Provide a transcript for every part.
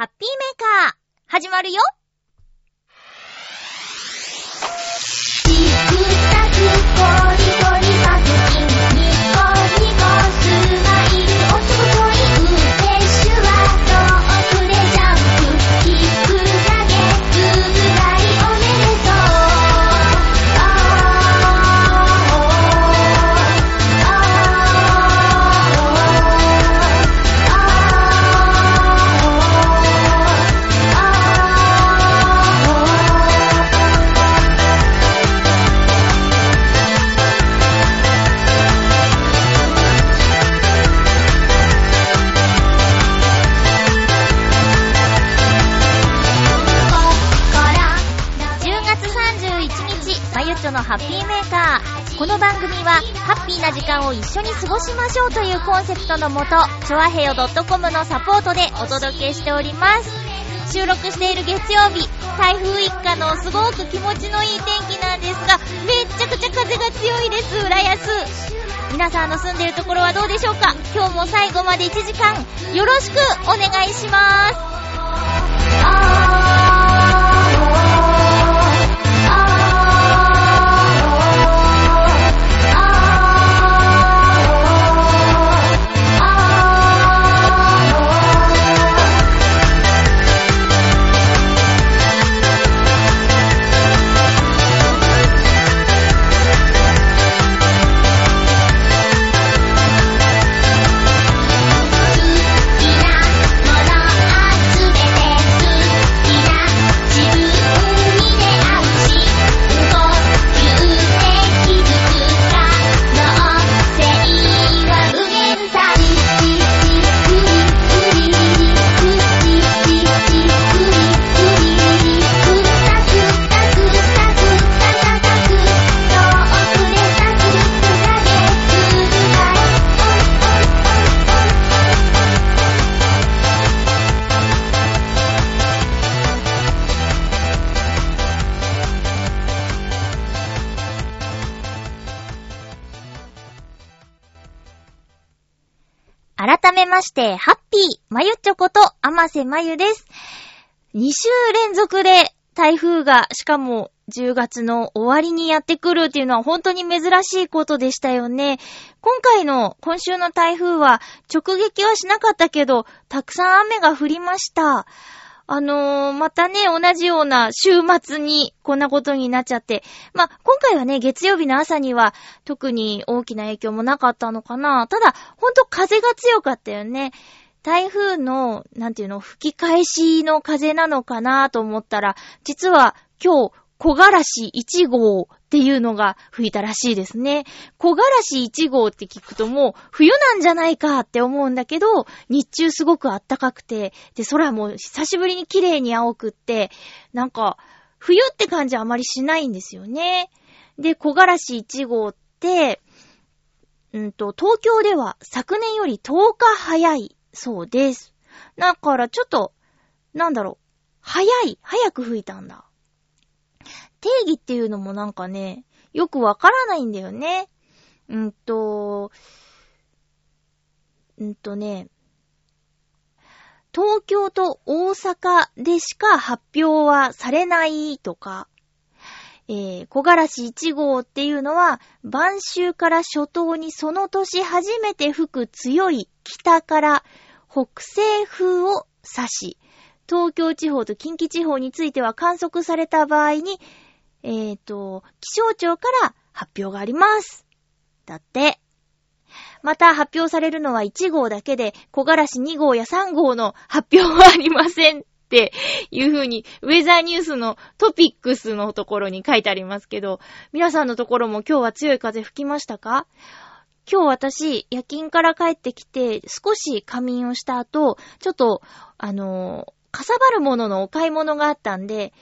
ハッピーメーカー、始まるよ。の番組は、ハッピーな時間を一緒に過ごしましょうというコンセプトのもと、ちょわへよ .com のサポートでお届けしております。収録している月曜日、台風一過のすごく気持ちのいい天気なんですが、めっちゃくちゃ風が強いです、浦安。皆さんの住んでいるところはどうでしょうか？今日も最後まで1時間、よろしくお願いします。して、ハッピー、まゆちょこと、あませまゆです。2週連続で台風が、しかも10月の終わりにやってくるっていうのは本当に珍しいことでしたよね。今回の、今週の台風は直撃はしなかったけど、たくさん雨が降りました。あのー、またね、同じような週末にこんなことになっちゃって。まあ、今回はね、月曜日の朝には特に大きな影響もなかったのかな。ただ、ほんと風が強かったよね。台風の、なんていうの、吹き返しの風なのかなと思ったら、実は今日、木枯らし1号っていうのが吹いたらしいですね。木枯らし1号って聞くともう冬なんじゃないかって思うんだけど、日中すごく暖かくて、で、空も久しぶりに綺麗に青くって、なんか、冬って感じあまりしないんですよね。で、木枯らし1号って、うんと、東京では昨年より10日早いそうです。だからちょっと、なんだろう、早い、早く吹いたんだ。定義っていうのもなんかね、よくわからないんだよね。うんと、うんとね、東京と大阪でしか発表はされないとか、えー、木枯らし1号っていうのは、晩秋から初冬にその年初めて吹く強い北から北西風を指し、東京地方と近畿地方については観測された場合に、えっ、と、気象庁から発表があります。だって。また発表されるのは1号だけで、木枯らし2号や3号の発表はありませんっていう風に、ウェザーニュースのトピックスのところに書いてありますけど、皆さんのところも今日は強い風吹きましたか？今日私、夜勤から帰ってきて、少し仮眠をした後、ちょっと、あのーかさばるもののお買い物があったんで、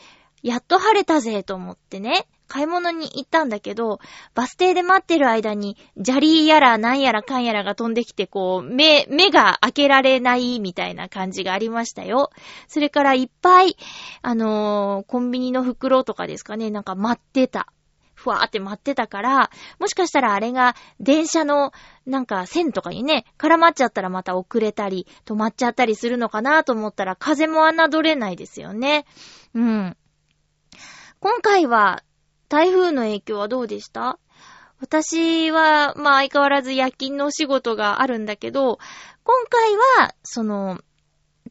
やっと晴れたぜと思ってね、買い物に行ったんだけど、バス停で待ってる間に、砂利やらなんやらかんやらが飛んできて、こう、目、目が開けられないみたいな感じがありましたよ。それからいっぱい、あのーコンビニの袋とかですかね、なんか待ってた。ふわーって舞ってたから、もしかしたらあれが電車のなんか線とかにね、絡まっちゃったらまた遅れたり、止まっちゃったりするのかなと思ったら風も侮れないですよね。うん。今回は台風の影響はどうでした？私は、まあ相変わらず夜勤のお仕事があるんだけど、今回は、その、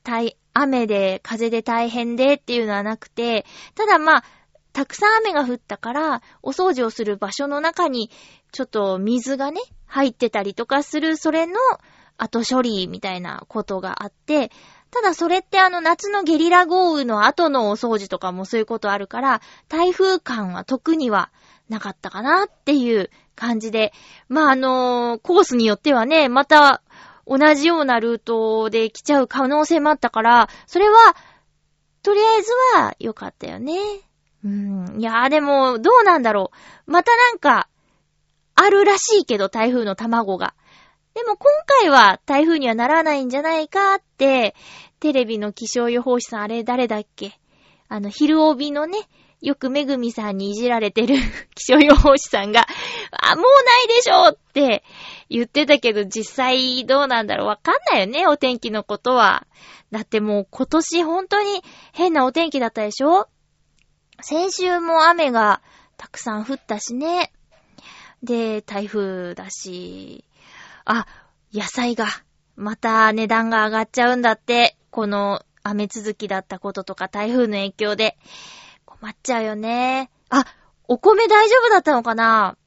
大、雨で、風で大変でっていうのはなくて、ただまあ、たくさん雨が降ったから、お掃除をする場所の中に、ちょっと水がね、入ってたりとかする、それの後処理みたいなことがあって、ただそれってあの夏のゲリラ豪雨の後のお掃除とかもそういうことあるから、台風感は特にはなかったかなっていう感じで、まああのコースによってはね、また同じようなルートで来ちゃう可能性もあったから、それは、とりあえずは良かったよね。うん。いやーでも、どうなんだろう。またなんか、あるらしいけど、台風の卵が。でも今回は台風にはならないんじゃないかって、テレビの気象予報士さん、あれ誰だっけ？あの、昼帯のね、よくめぐみさんにいじられてる 気象予報士さんが、あ、もうないでしょって言ってたけど、実際どうなんだろう？わかんないよね、お天気のことは。だってもう今年本当に変なお天気だったでしょ？先週も雨がたくさん降ったしね。で、台風だし、あ、野菜が、また値段が上がっちゃうんだって。この雨続きだったこととか台風の影響で。困っちゃうよね。あ、お米大丈夫だったのかな？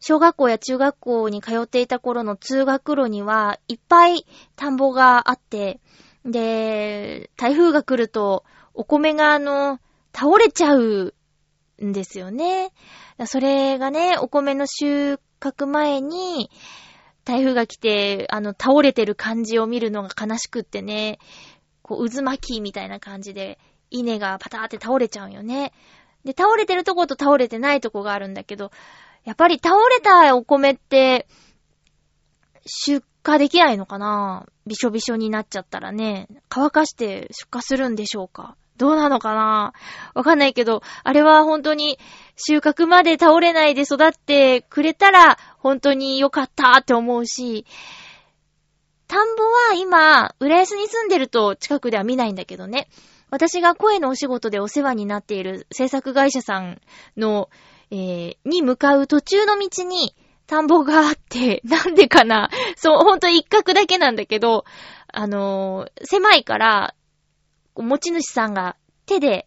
小学校や中学校に通っていた頃の通学路にはいっぱい田んぼがあって、で、台風が来るとお米があの、倒れちゃうんですよね。それがね、お米の収穫前に、台風が来て、あの、倒れてる感じを見るのが悲しくってね、こう、渦巻きみたいな感じで、稲がパターって倒れちゃうんよね。で、倒れてるとこと倒れてないとこがあるんだけど、やっぱり倒れたお米って、出荷できないのかな？びしょびしょになっちゃったらね、乾かして出荷するんでしょうか？どうなのかな？わかんないけど、あれは本当に収穫まで倒れないで育ってくれたら本当に良かったって思うし、田んぼは今、浦安に住んでると近くでは見ないんだけどね。私が声のお仕事でお世話になっている制作会社さんの、えー、に向かう途中の道に田んぼがあって、なんでかな？そう、ほんと一角だけなんだけど、あのー狭いから、持ち主さんが手で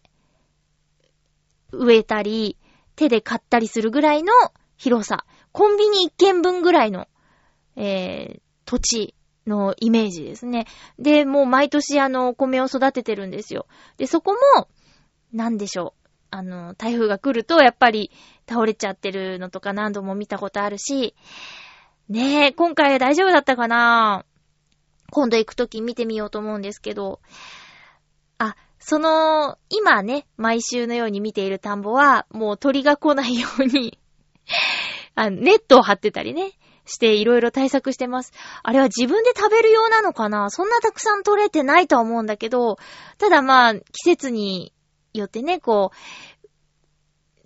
植えたり、手で買ったりするぐらいの広さ。コンビニ一軒分ぐらいの、えー、土地のイメージですね。で、もう毎年あの、お米を育ててるんですよ。で、そこも、なんでしょう。あの、台風が来ると、やっぱり倒れちゃってるのとか何度も見たことあるし、ねえ、今回は大丈夫だったかな今度行くとき見てみようと思うんですけど、その、今ね、毎週のように見ている田んぼは、もう鳥が来ないように あ、ネットを張ってたりね、していろいろ対策してます。あれは自分で食べる用なのかな？そんなたくさん取れてないとは思うんだけど、ただまあ、季節によってね、こ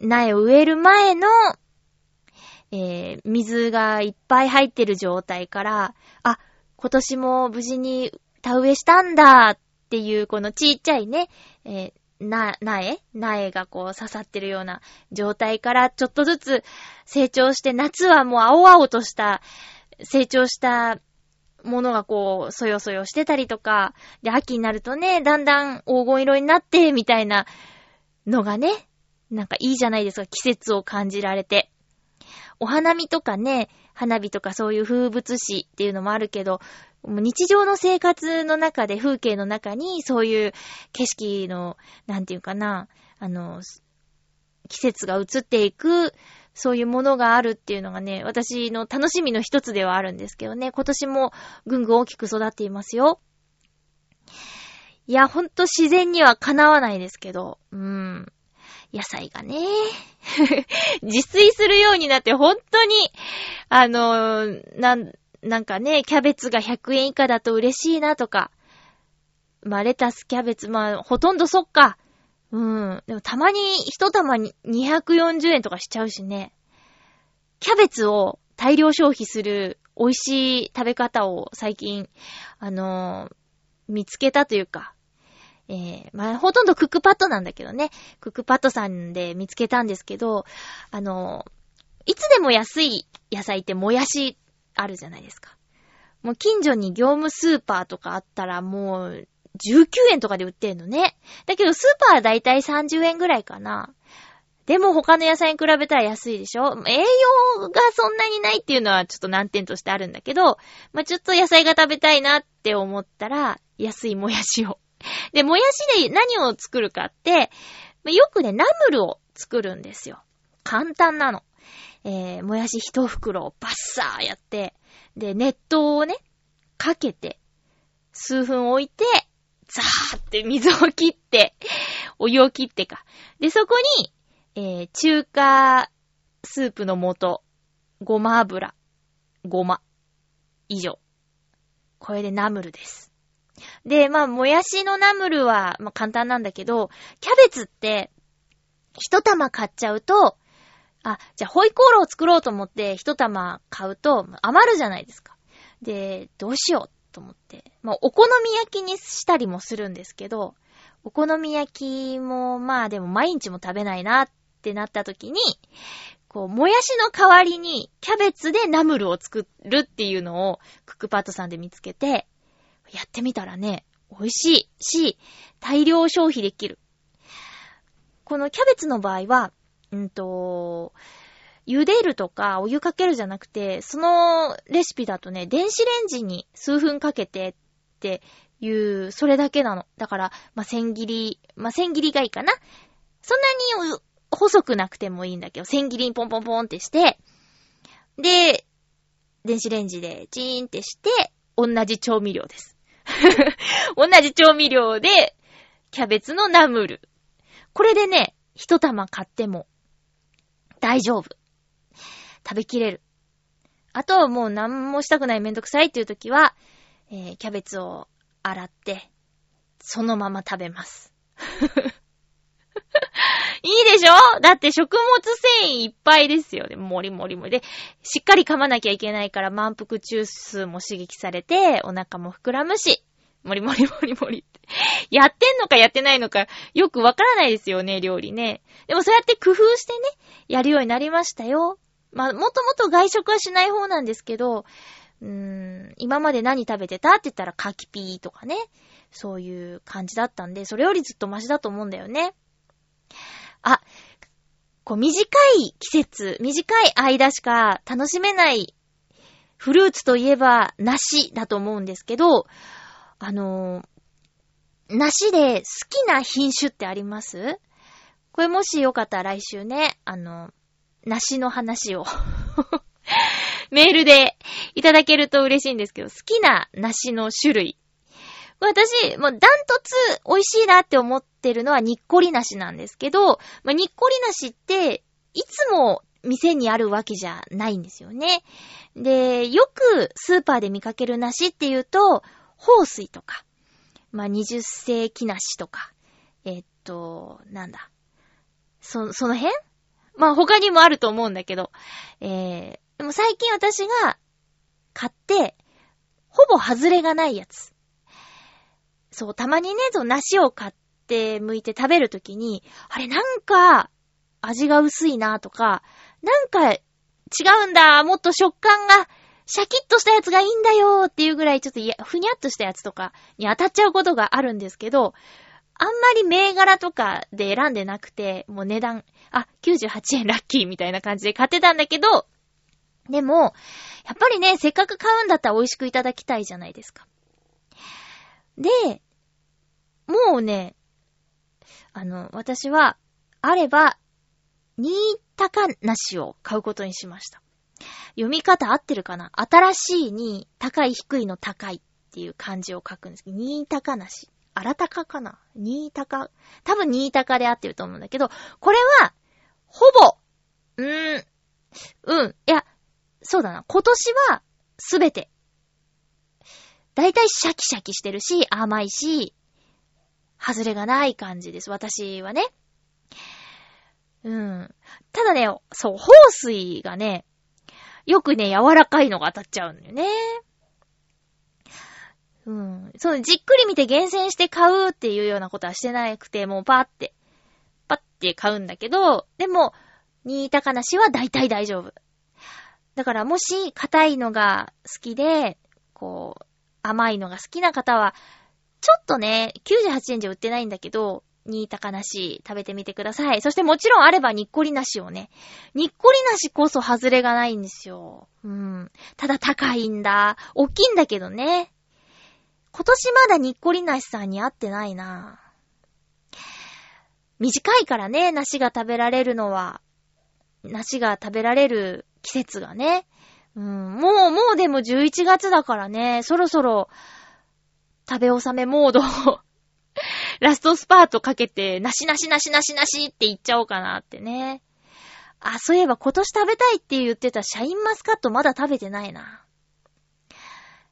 う、苗を植える前の、えー、水がいっぱい入ってる状態から、あ、今年も無事に田植えしたんだっていう、このちっちゃいね、えー、な、苗苗がこう刺さってるような状態からちょっとずつ成長して、夏はもう青々とした、成長したものがこう、そよそよしてたりとか、で、秋になるとね、だんだん黄金色になって、みたいなのがね、なんかいいじゃないですか、季節を感じられて。お花見とかね、花火とかそういう風物詩っていうのもあるけど、日常の生活の中で、風景の中に、そういう景色の、なんていうかな、あの、季節が移っていく、そういうものがあるっていうのがね、私の楽しみの一つではあるんですけどね、今年もぐんぐん大きく育っていますよ。いや、ほんと自然にはかなわないですけど、うーん。野菜がね、自炊するようになって本当に、あの、なん、なんかね、キャベツが100円以下だと嬉しいなとか、まあ、レタス、キャベツ、まあ、ほとんどそっか。うん。でもたまに一玉に240円とかしちゃうしね。キャベツを大量消費する美味しい食べ方を最近、あのー見つけたというか、えー、まあ、ほとんどクックパッドなんだけどね。クックパッドさんで見つけたんですけど、あのーいつでも安い野菜ってもやしあるじゃないですか。もう近所に業務スーパーとかあったらもう19円とかで売ってんのね。だけどスーパーはだいたい30円ぐらいかな。でも他の野菜に比べたら安いでしょ栄養がそんなにないっていうのはちょっと難点としてあるんだけど、まあ、ちょっと野菜が食べたいなって思ったら、安いもやしを。で、もやしで何を作るかって、よくね、ナムルを作るんですよ。簡単なの。えー、もやし一袋をバッサーやって、で、熱湯をね、かけて、数分置いて、ザーって水を切って、お湯を切ってか。で、そこに、えー、中華スープの素、ごま油、ごま、以上。これでナムルです。で、まあ、もやしのナムルは、まあ、簡単なんだけど、キャベツって、一玉買っちゃうと、あ、じゃあ、ホイコーローを作ろうと思って、一玉買うと、余るじゃないですか。で、どうしようと思って。まあ、お好み焼きにしたりもするんですけど、お好み焼きも、まあでも毎日も食べないなってなった時に、こう、もやしの代わりに、キャベツでナムルを作るっていうのを、クックパッドさんで見つけて、やってみたらね、美味しいし、大量消費できる。このキャベツの場合は、うんと、茹でるとかお湯かけるじゃなくて、そのレシピだとね、電子レンジに数分かけてっていう、それだけなの。だから、まあ、千切り、まあ、千切りがいいかな。そんなに細くなくてもいいんだけど、千切りにポンポンポンってして、で、電子レンジでチーンってして、同じ調味料です。同じ調味料で、キャベツのナムル。これでね、一玉買っても、大丈夫。食べきれる。あとはもう何もしたくないめんどくさいっていう時は、えーキャベツを洗って、そのまま食べます。いいでしょ？だって食物繊維いっぱいですよね。もりもりもり。で、しっかり噛まなきゃいけないから満腹中枢も刺激されて、お腹も膨らむし、もりもりもりもりって。やってんのかやってないのか、よくわからないですよね、料理ね。でもそうやって工夫してね、やるようになりましたよ。まあ、もともと外食はしない方なんですけど、うーん、今まで何食べてたって言ったら柿ピーとかね。そういう感じだったんで、それよりずっとマシだと思うんだよね。あ、こう短い季節、短い間しか楽しめないフルーツといえば梨だと思うんですけど、あのー梨で好きな品種ってあります？これもしよかったら来週ね、あの、梨の話を メールでいただけると嬉しいんですけど、好きな梨の種類。私、もうダントツ美味しいなって思ってるのはにっこり梨なんですけど、まあ、にっこり梨って、いつも店にあるわけじゃないんですよね。で、よくスーパーで見かける梨っていうと、宝水とか、まあ、20世紀梨とか、えっと、なんだ。そ、その辺？まあ、他にもあると思うんだけど、えー、でも最近私が買って、ほぼ外れがないやつ。そう、たまにね、そう、梨を買って剥いて食べるときに、あれなんか、味が薄いなとか、なんか、違うんだ、もっと食感が、シャキッとしたやつがいいんだよーっていうぐらいちょっといや、ふにゃっとしたやつとかに当たっちゃうことがあるんですけど、あんまり銘柄とかで選んでなくて、もう値段、あ、98円ラッキーみたいな感じで買ってたんだけど、でも、やっぱりね、せっかく買うんだったら美味しくいただきたいじゃないですか。で、もうね、あの、私は、あれば、新高梨を買うことにしました。読み方合ってるかな？新しいに、高い低いの高いっていう漢字を書くんですけど、新高梨。新高かな？新高。多分新高で合ってると思うんだけど、これは、ほぼ、うーん、うん、いや、そうだな。今年は、すべて。だいたいシャキシャキしてるし、甘いし、外れがない感じです。私はね。うん。ただね、そう、放水がね、よくね、柔らかいのが当たっちゃうんだよね。うん。そう、じっくり見て厳選して買うっていうようなことはしてなくて、もうパーって、パッて買うんだけど、でも、新高梨は大体大丈夫。だからもし、硬いのが好きで、こう、甘いのが好きな方は、ちょっとね、98円じゃ売ってないんだけど、新高梨食べてみてください。そしてもちろんあればにっこり梨をね。にっこり梨こそ外れがないんですよ。うん。ただ高いんだ。大きいんだけどね。今年まだにっこり梨さんに会ってないな。短いからね、梨が食べられるのは。梨が食べられる季節がね。うん、もう、もうでも11月だからね、そろそろ、食べ納めモードラストスパートかけて、なしなしなしなしなしって言っちゃおうかなってね。あ、そういえば今年食べたいって言ってたシャインマスカットまだ食べてないな。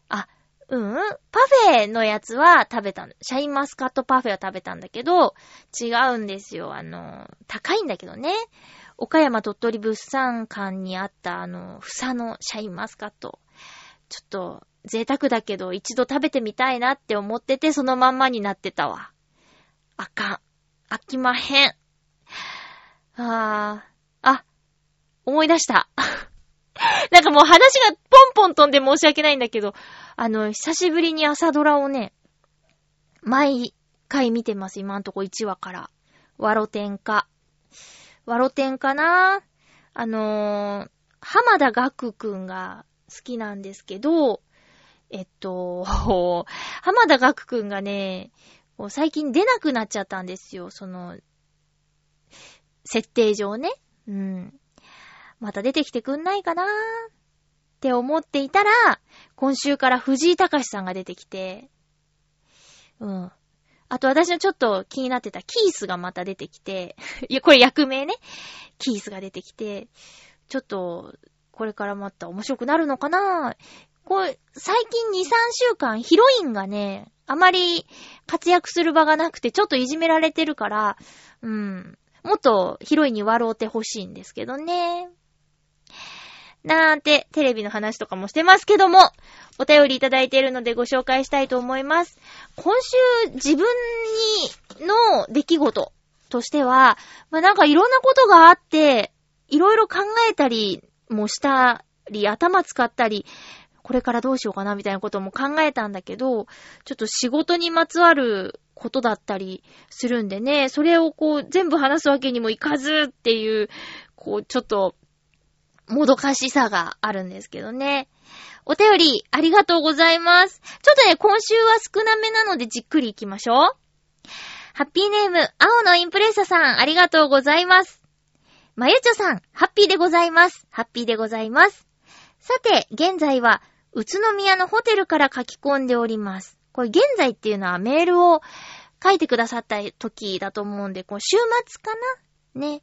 あ、うん、パフェのやつは食べたの。シャインマスカットパフェは食べたんだけど、違うんですよ。あの、高いんだけどね。岡山鳥取物産館にあったあの、房のシャインマスカット。ちょっと、贅沢だけど一度食べてみたいなって思っててそのまんまになってたわ。あかん。飽きまへん。あー、あ、思い出した。なんかもう話がポンポン飛んで申し訳ないんだけど、あの、久しぶりに朝ドラをね、毎回見てます、今んとこ1話から。ワロテンか。ワロテンかな？あのー、浜田学くんが好きなんですけど、えっと、浜田学くんがね、最近出なくなっちゃったんですよ、その、設定上ね。うん。また出てきてくんないかなーって思っていたら、今週から藤井隆さんが出てきて、うん。あと私のちょっと気になってたキースがまた出てきて、いや、これ役名ね。キースが出てきて、ちょっと、これからまた面白くなるのかなこれ、最近2、3週間ヒロインがね、あまり活躍する場がなくてちょっといじめられてるから、うん。もっとヒロインに笑うてほしいんですけどね。なんて、テレビの話とかもしてますけども、お便りいただいているのでご紹介したいと思います。今週、自分に、の出来事としては、まあ、なんかいろんなことがあって、いろいろ考えたりもしたり、頭使ったり、これからどうしようかなみたいなことも考えたんだけど、ちょっと仕事にまつわることだったりするんでね、それをこう全部話すわけにもいかずっていう、こうちょっと、もどかしさがあるんですけどね。お便りありがとうございます。ちょっとね、今週は少なめなのでじっくり行きましょう。ハッピーネーム、青のインプレッサさん、ありがとうございます。まゆちょさん、ハッピーでございます。ハッピーでございます。さて、現在は、宇都宮のホテルから書き込んでおります。これ現在っていうのはメールを書いてくださった時だと思うんで、こう週末かな？ね。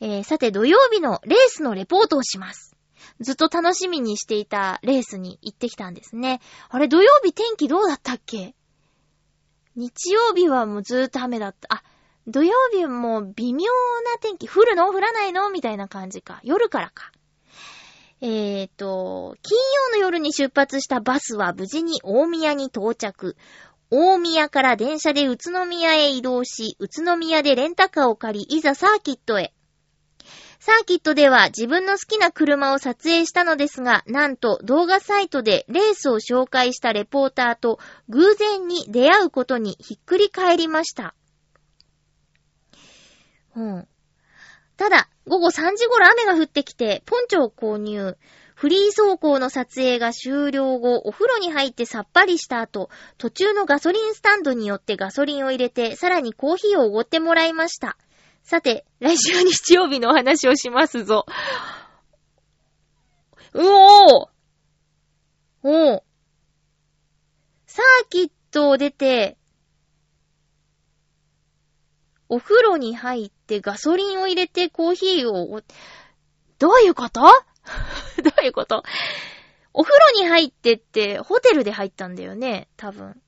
えー、さて土曜日のレースのレポートをします。ずっと楽しみにしていたレースに行ってきたんですね。あれ土曜日天気どうだったっけ？日曜日はもうずーっと雨だった。あ、土曜日も微妙な天気。降るの？降らないの？みたいな感じか。夜からか。えーと、金曜の夜に出発したバスは無事に大宮に到着。大宮から電車で宇都宮へ移動し、宇都宮でレンタカーを借り、いざサーキットへ。サーキットでは自分の好きな車を撮影したのですが、なんと動画サイトでレースを紹介したレポーターと偶然に出会うことにひっくり返りました。うん。ただ、午後3時頃雨が降ってきて、ポンチョを購入。フリー走行の撮影が終了後、お風呂に入ってさっぱりした後、途中のガソリンスタンドによってガソリンを入れて、さらにコーヒーをおごってもらいました。さて、来週日曜日のお話をしますぞ。うおーおーサーキットを出て、お風呂に入ってガソリンを入れてコーヒーを、どういうこと？どういうこと？お風呂に入ってって、ホテルで入ったんだよね、多分。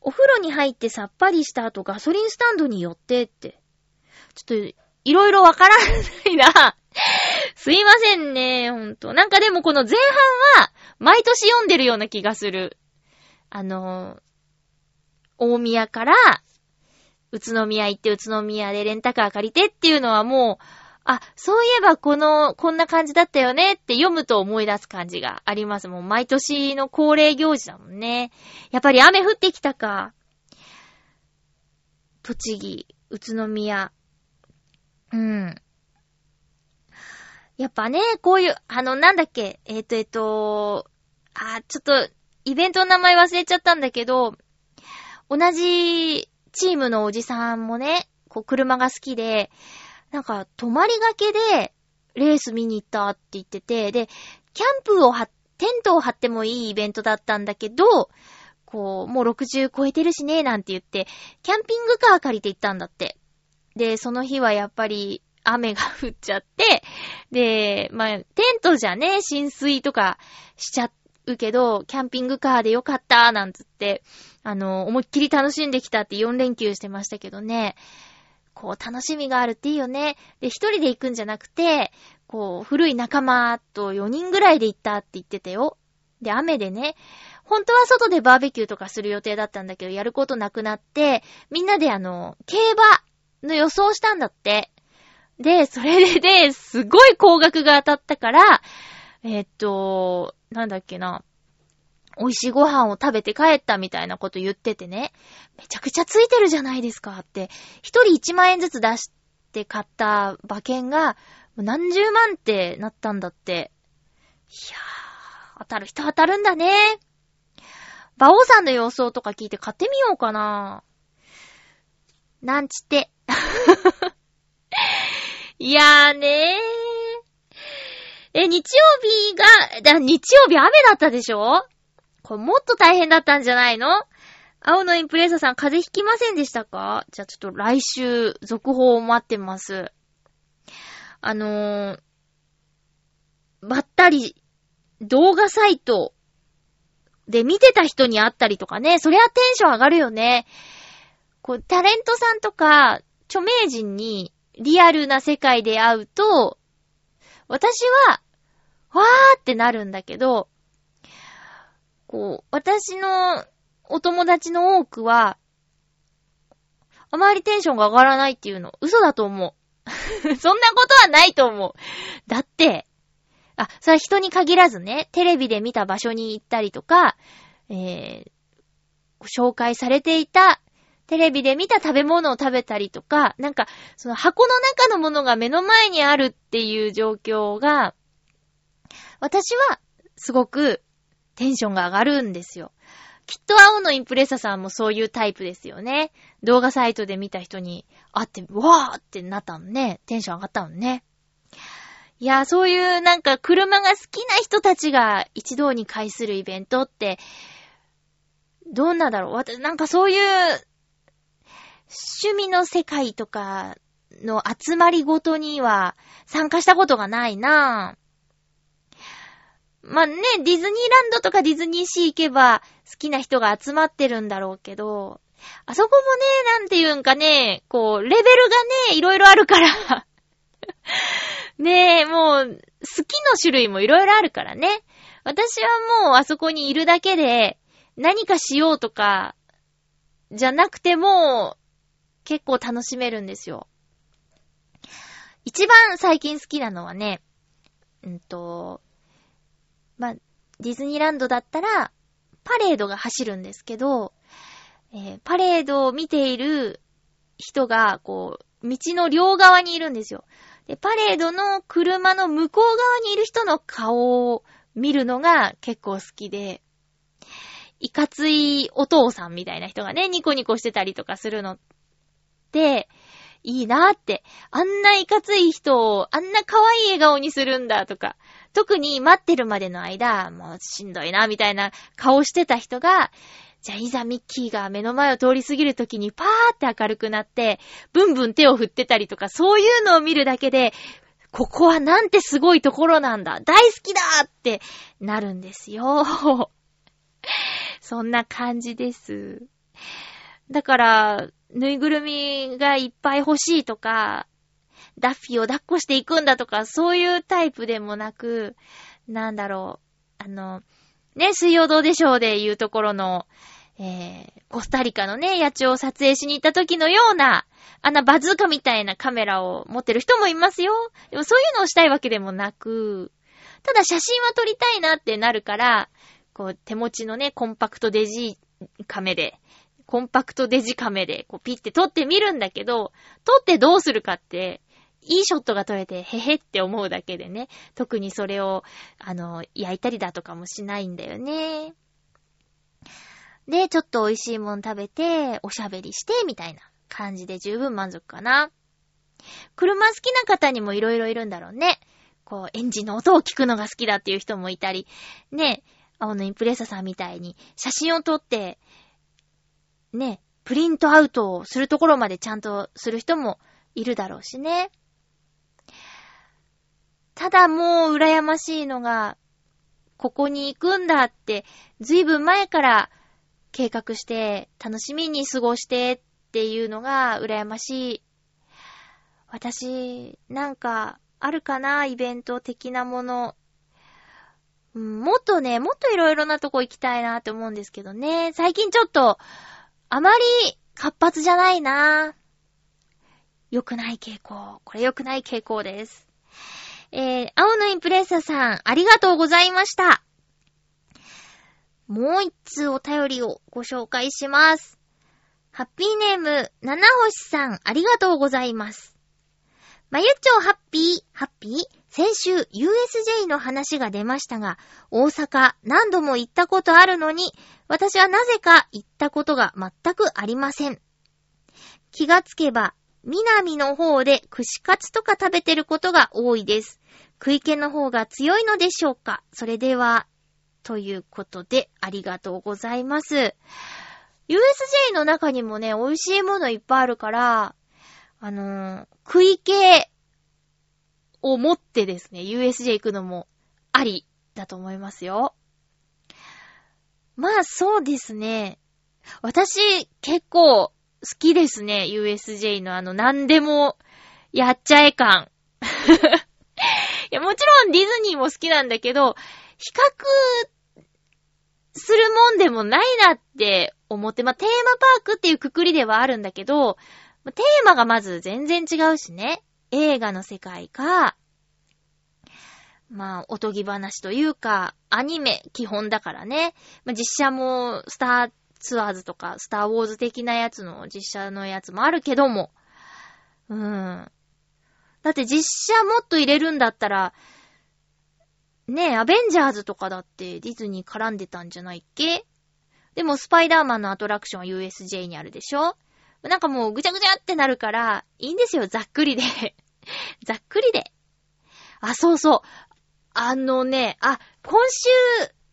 お風呂に入ってさっぱりした後ガソリンスタンドに寄ってって。ちょっと、いろいろわからないな。すいませんね、ほんと。なんかでもこの前半は、毎年読んでるような気がする。あの、大宮から、宇都宮行って宇都宮でレンタカー借りてっていうのはもう、あ、そういえばこの、こんな感じだったよねって読むと思い出す感じがあります。もう毎年の恒例行事だもんね。やっぱり雨降ってきたか。栃木、宇都宮。うん。やっぱね、こういう、あの、なんだっけ、えっ、と、えっ、と、あ、ちょっと、イベントの名前忘れちゃったんだけど、同じチームのおじさんもね、こう、車が好きで、なんか、泊まりがけで、レース見に行ったって言ってて、で、キャンプをは、テントを張ってもいいイベントだったんだけど、こう、もう60超えてるしね、なんて言って、キャンピングカー借りて行ったんだって。で、その日はやっぱり雨が降っちゃって、で、まあ、テントじゃね、浸水とかしちゃってうけど、キャンピングカーでよかった、なんつって、あの、思いっきり楽しんできたって4連休してましたけどね。こう、楽しみがあるっていいよね。で、一人で行くんじゃなくて、こう、古い仲間と4人ぐらいで行ったって言ってたよ。で、雨でね、本当は外でバーベキューとかする予定だったんだけど、やることなくなって、みんなであの、競馬の予想したんだって。で、それでね、すごい高額が当たったから、えっと、なんだっけな。美味しいご飯を食べて帰ったみたいなこと言っててね。めちゃくちゃついてるじゃないですかって。一人1万円ずつ出して買った馬券が、何十万ってなったんだって。いやー、当たる人当たるんだね。馬王さんの予想とか聞いて買ってみようかな。なんちって。いやーねー。え、日曜日が、日曜日雨だったでしょ？これもっと大変だったんじゃないの？青のインプレッサーさん風邪ひきませんでしたか？じゃあちょっと来週続報を待ってます。あのー、ばったり動画サイトで見てた人に会ったりとかね、そりゃテンション上がるよね。こう、タレントさんとか著名人にリアルな世界で会うと、私は、わーってなるんだけど、こう、私のお友達の多くは、あまりテンションが上がらないっていうの、嘘だと思う。そんなことはないと思う。だって、あ、それは人に限らずね、テレビで見た場所に行ったりとか、えー、紹介されていた、テレビで見た食べ物を食べたりとか、なんか、その箱の中のものが目の前にあるっていう状況が、私はすごくテンションが上がるんですよ。きっと青のインプレッサさんもそういうタイプですよね。動画サイトで見た人に会って、わーってなったのね。テンション上がったのね。いや、そういうなんか車が好きな人たちが一堂に会するイベントって、どんなだろう私なんかそういう趣味の世界とかの集まりごとには参加したことがないなぁ。まあね、ディズニーランドとかディズニーシー行けば好きな人が集まってるんだろうけど、あそこもね、なんていうんかね、こう、レベルがね、いろいろあるから。ねえ、もう、好きの種類もいろいろあるからね。私はもうあそこにいるだけで、何かしようとか、じゃなくても、結構楽しめるんですよ。一番最近好きなのはね、うんと、まあ、ディズニーランドだったら、パレードが走るんですけど、えーパレードを見ている人が、こう、道の両側にいるんですよ。で、パレードの車の向こう側にいる人の顔を見るのが結構好きで、いかついお父さんみたいな人がね、ニコニコしてたりとかするのって、いいなーって。あんないかつい人をあんな可愛い笑顔にするんだとか、特に待ってるまでの間、もうしんどいなみたいな顔してた人が、じゃあいざミッキーが目の前を通り過ぎるときにパーって明るくなって、ブンブン手を振ってたりとか、そういうのを見るだけで、ここはなんてすごいところなんだ大好きだってなるんですよ。そんな感じです。だから、ぬいぐるみがいっぱい欲しいとか、ダッフィーを抱っこしていくんだとか、そういうタイプでもなく、なんだろう、あの、ね、水曜どうでしょうでいうところの、えー、コスタリカのね、野鳥を撮影しに行った時のような、あんなバズーカみたいなカメラを持ってる人もいますよ。でもそういうのをしたいわけでもなく、ただ写真は撮りたいなってなるから、こう手持ちのね、コンパクトデジカメで、コンパクトデジカメで、こうピッて撮ってみるんだけど、撮ってどうするかって、いいショットが撮れて、へへって思うだけでね、特にそれを、あの、焼いたりだとかもしないんだよね。で、ちょっと美味しいもん食べて、おしゃべりして、みたいな感じで十分満足かな。車好きな方にもいろいろいるんだろうね。こう、エンジンの音を聞くのが好きだっていう人もいたり、ね、青のインプレッサさんみたいに写真を撮って、ね、プリントアウトをするところまでちゃんとする人もいるだろうしね。ただもう羨ましいのが、ここに行くんだって、ずいぶん前から計画して、楽しみに過ごしてっていうのが羨ましい。私、なんか、あるかなイベント的なもの。もっとね、もっといろいろなとこ行きたいなって思うんですけどね。最近ちょっと、あまり活発じゃないな。良くない傾向。これ良くない傾向です。えー、青のインプレッサーさん、ありがとうございました。もう一通お便りをご紹介します。ハッピーネーム、七星さん、ありがとうございます。まゆっちょハッピー、ハッピー先週 USJ の話が出ましたが、大阪何度も行ったことあるのに、私はなぜか行ったことが全くありません。気がつけば、南の方で串カツとか食べてることが多いです。食い気の方が強いのでしょうか？それでは、ということで、ありがとうございます。USJ の中にもね、美味しいものいっぱいあるから、あのー食い気を持ってですね、USJ 行くのもありだと思いますよ。まあそうですね。私結構好きですね、USJ のあの何でもやっちゃえ感。いや、もちろんディズニーも好きなんだけど、比較するもんでもないなって思って、まあ、テーマパークっていうくくりではあるんだけど、テーマがまず全然違うしね。映画の世界か、まあ、おとぎ話というか、アニメ基本だからね。まあ、実写も、スターツアーズとか、スターウォーズ的なやつの実写のやつもあるけども。うん。だって実写もっと入れるんだったら、ねえ、アベンジャーズとかだってディズニー絡んでたんじゃないっけ？でもスパイダーマンのアトラクションは USJ にあるでしょ？なんかもうぐちゃぐちゃってなるから、いいんですよ、ざっくりで。ざっくりで。あ、そうそう。あのね、あ、今週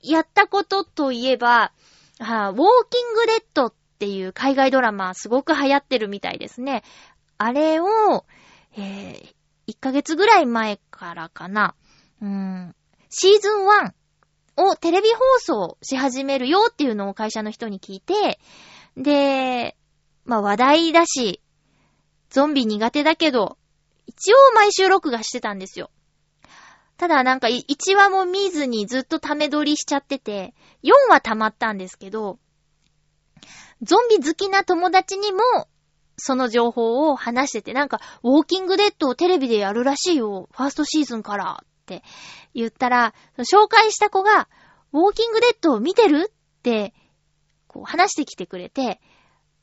やったことといえば、あウォーキングデッドっていう海外ドラマすごく流行ってるみたいですね。あれを、えー、1ヶ月ぐらい前からかな。うん、シーズン1をテレビ放送し始めるよっていうのを会社の人に聞いて、で、まあ話題だし、ゾンビ苦手だけど、一応毎週録画してたんですよ。ただなんか1話も見ずにずっとため撮りしちゃってて、4話溜まったんですけど、ゾンビ好きな友達にも、その情報を話してて、なんか、ウォーキングデッドをテレビでやるらしいよ。ファーストシーズンからって言ったら、紹介した子が、ウォーキングデッドを見てるって、こう話してきてくれて、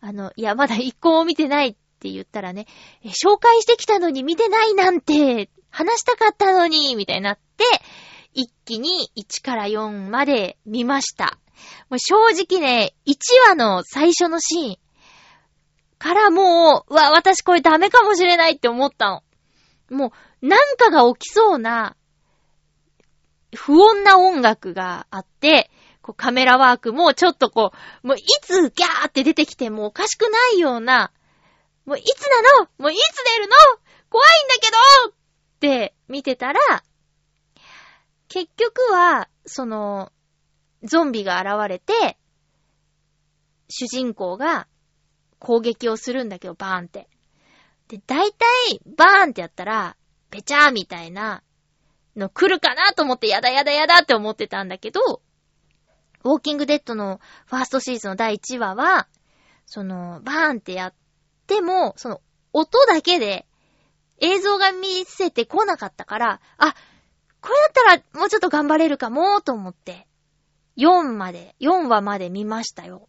あの、いや、まだ一個も見てないって言ったらね、紹介してきたのに見てないなんて、話したかったのに、みたいになって、一気に1から4まで見ました。もう正直ね、1話の最初のシーンからもう、うわ、私これダメかもしれないって思ったの。もう、なんかが起きそうな、不穏な音楽があって、こうカメラワークもちょっとこう、もういつギャーって出てきてもおかしくないような、もういつなの？もういつ出るの？怖いんだけどって見てたら、結局は、その、ゾンビが現れて、主人公が攻撃をするんだけど、バーンって。で、大体、バーンってやったら、ペチャーみたいなの来るかなと思って、やだやだやだって思ってたんだけど、ウォーキングデッドのファーストシーズンの第1話は、その、バーンってやっても、その、音だけで映像が見せてこなかったから、あ、これだったらもうちょっと頑張れるかもと思って、4まで、4話まで見ましたよ。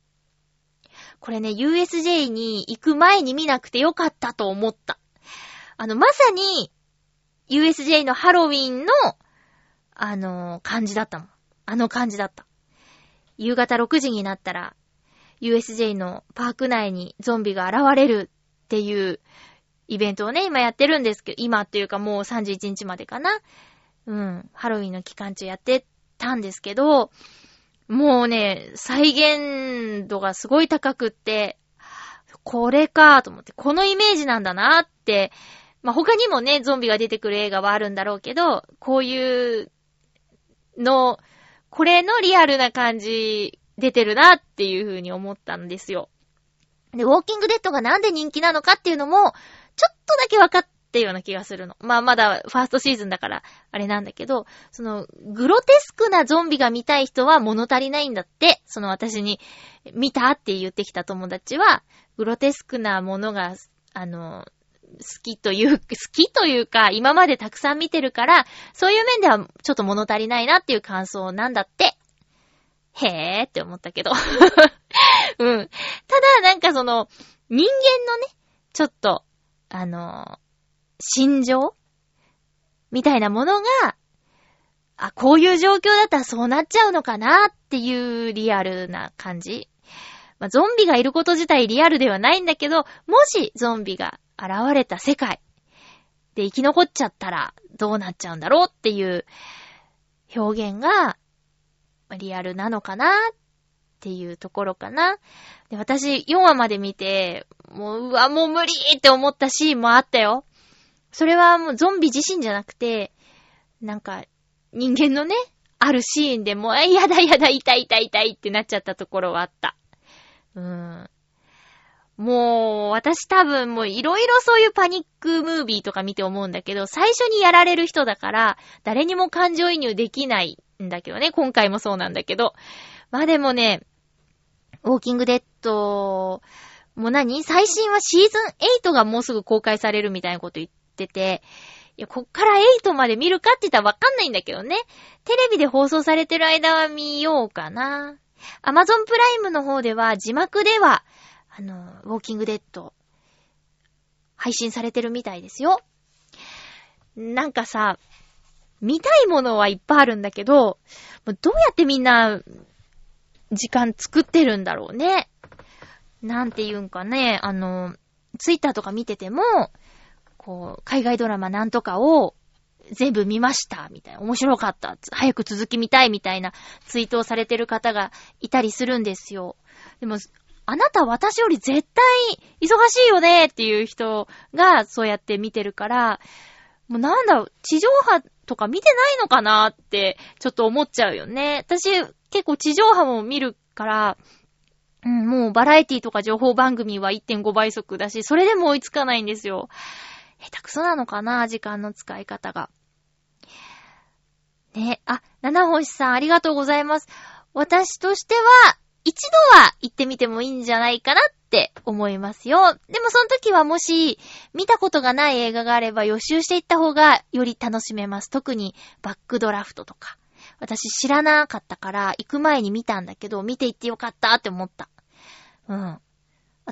これね、USJ に行く前に見なくてよかったと思った。あの、まさに、USJ のハロウィンの、あのー、感じだったもん。あの感じだった。夕方6時になったら、USJ のパーク内にゾンビが現れるっていうイベントをね、今やってるんですけど、今っていうかもう31日までかな。うん、ハロウィンの期間中やってたんですけど、もうね、再現度がすごい高くって、これかと思って、このイメージなんだなって、まあ、他にもね、ゾンビが出てくる映画はあるんだろうけど、こういうの、これのリアルな感じ出てるなっていう風に思ったんですよ。で、ウォーキングデッドがなんで人気なのかっていうのも、とだけ分かってような気がするの。まあまだファーストシーズンだから、あれなんだけど、その、グロテスクなゾンビが見たい人は物足りないんだって、その私に、見たって言ってきた友達は、グロテスクなものが、あの、好きという、好きというか、今までたくさん見てるから、そういう面ではちょっと物足りないなっていう感想なんだって。へーって思ったけど。うん。ただ、なんかその、人間のね、ちょっと、あの、心情？みたいなものが、あ、こういう状況だったらそうなっちゃうのかなっていうリアルな感じ。まあ、ゾンビがいること自体リアルではないんだけど、もしゾンビが現れた世界で生き残っちゃったらどうなっちゃうんだろうっていう表現がリアルなのかなっっていうところかな。で、私4話まで見て、もう、うわ、もう無理って思ったシーンもあったよ。それはもうゾンビ自身じゃなくて、なんか、人間のね、あるシーンでもう、やだやだ、痛い痛い痛いってなっちゃったところはあった。うーん。もう、私多分もういろいろそういうパニックムービーとか見て思うんだけど、最初にやられる人だから、誰にも感情移入できないんだけどね。今回もそうなんだけど。まあでもね、ウォーキングデッド、もう何？最新はシーズン8がもうすぐ公開されるみたいなこと言ってて、いや、こっから8まで見るかって言ったらわかんないんだけどね。テレビで放送されてる間は見ようかな。アマゾンプライムの方では字幕では、あの、ウォーキングデッド、配信されてるみたいですよ。なんかさ、見たいものはいっぱいあるんだけど、どうやってみんな、時間作ってるんだろうね。なんて言うんかね、あの、ツイッターとか見てても、こう、海外ドラマなんとかを全部見ました、みたいな。面白かった。早く続き見たい、みたいなツイートをされてる方がいたりするんですよ。でも、あなた私より絶対忙しいよねっていう人がそうやって見てるから、もうなんだろう、地上波とか見てないのかなってちょっと思っちゃうよね。私結構地上波も見るから、うん、もうバラエティとか情報番組は1.5倍速だし、それでも追いつかないんですよ。下手くそなのかな時間の使い方が。ね、あ、七星さんありがとうございます。私としては、一度は行ってみてもいいんじゃないかなって思いますよ。でもその時はもし、見たことがない映画があれば予習していった方がより楽しめます。特にバックドラフトとか。私知らなかったから行く前に見たんだけど、見て行ってよかったって思った。うん。あ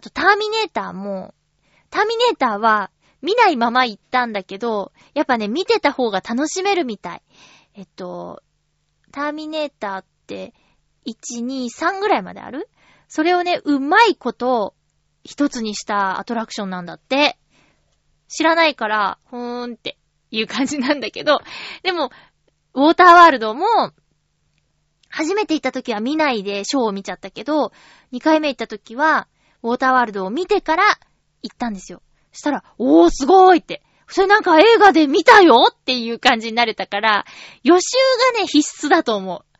と、ターミネーターも、ターミネーターは見ないまま行ったんだけど、やっぱね、見てた方が楽しめるみたい。えっと、ターミネーターって、1、2、3ぐらいまである？それをね、うまいこと一つにしたアトラクションなんだって。知らないから、ほーんっていう感じなんだけど、でも、ウォーターワールドも、初めて行った時は見ないでショーを見ちゃったけど、2回目行った時は、ウォーターワールドを見てから行ったんですよ。したら、おー、すごいって。それなんか映画で見たよっていう感じになれたから、予習がね、必須だと思う。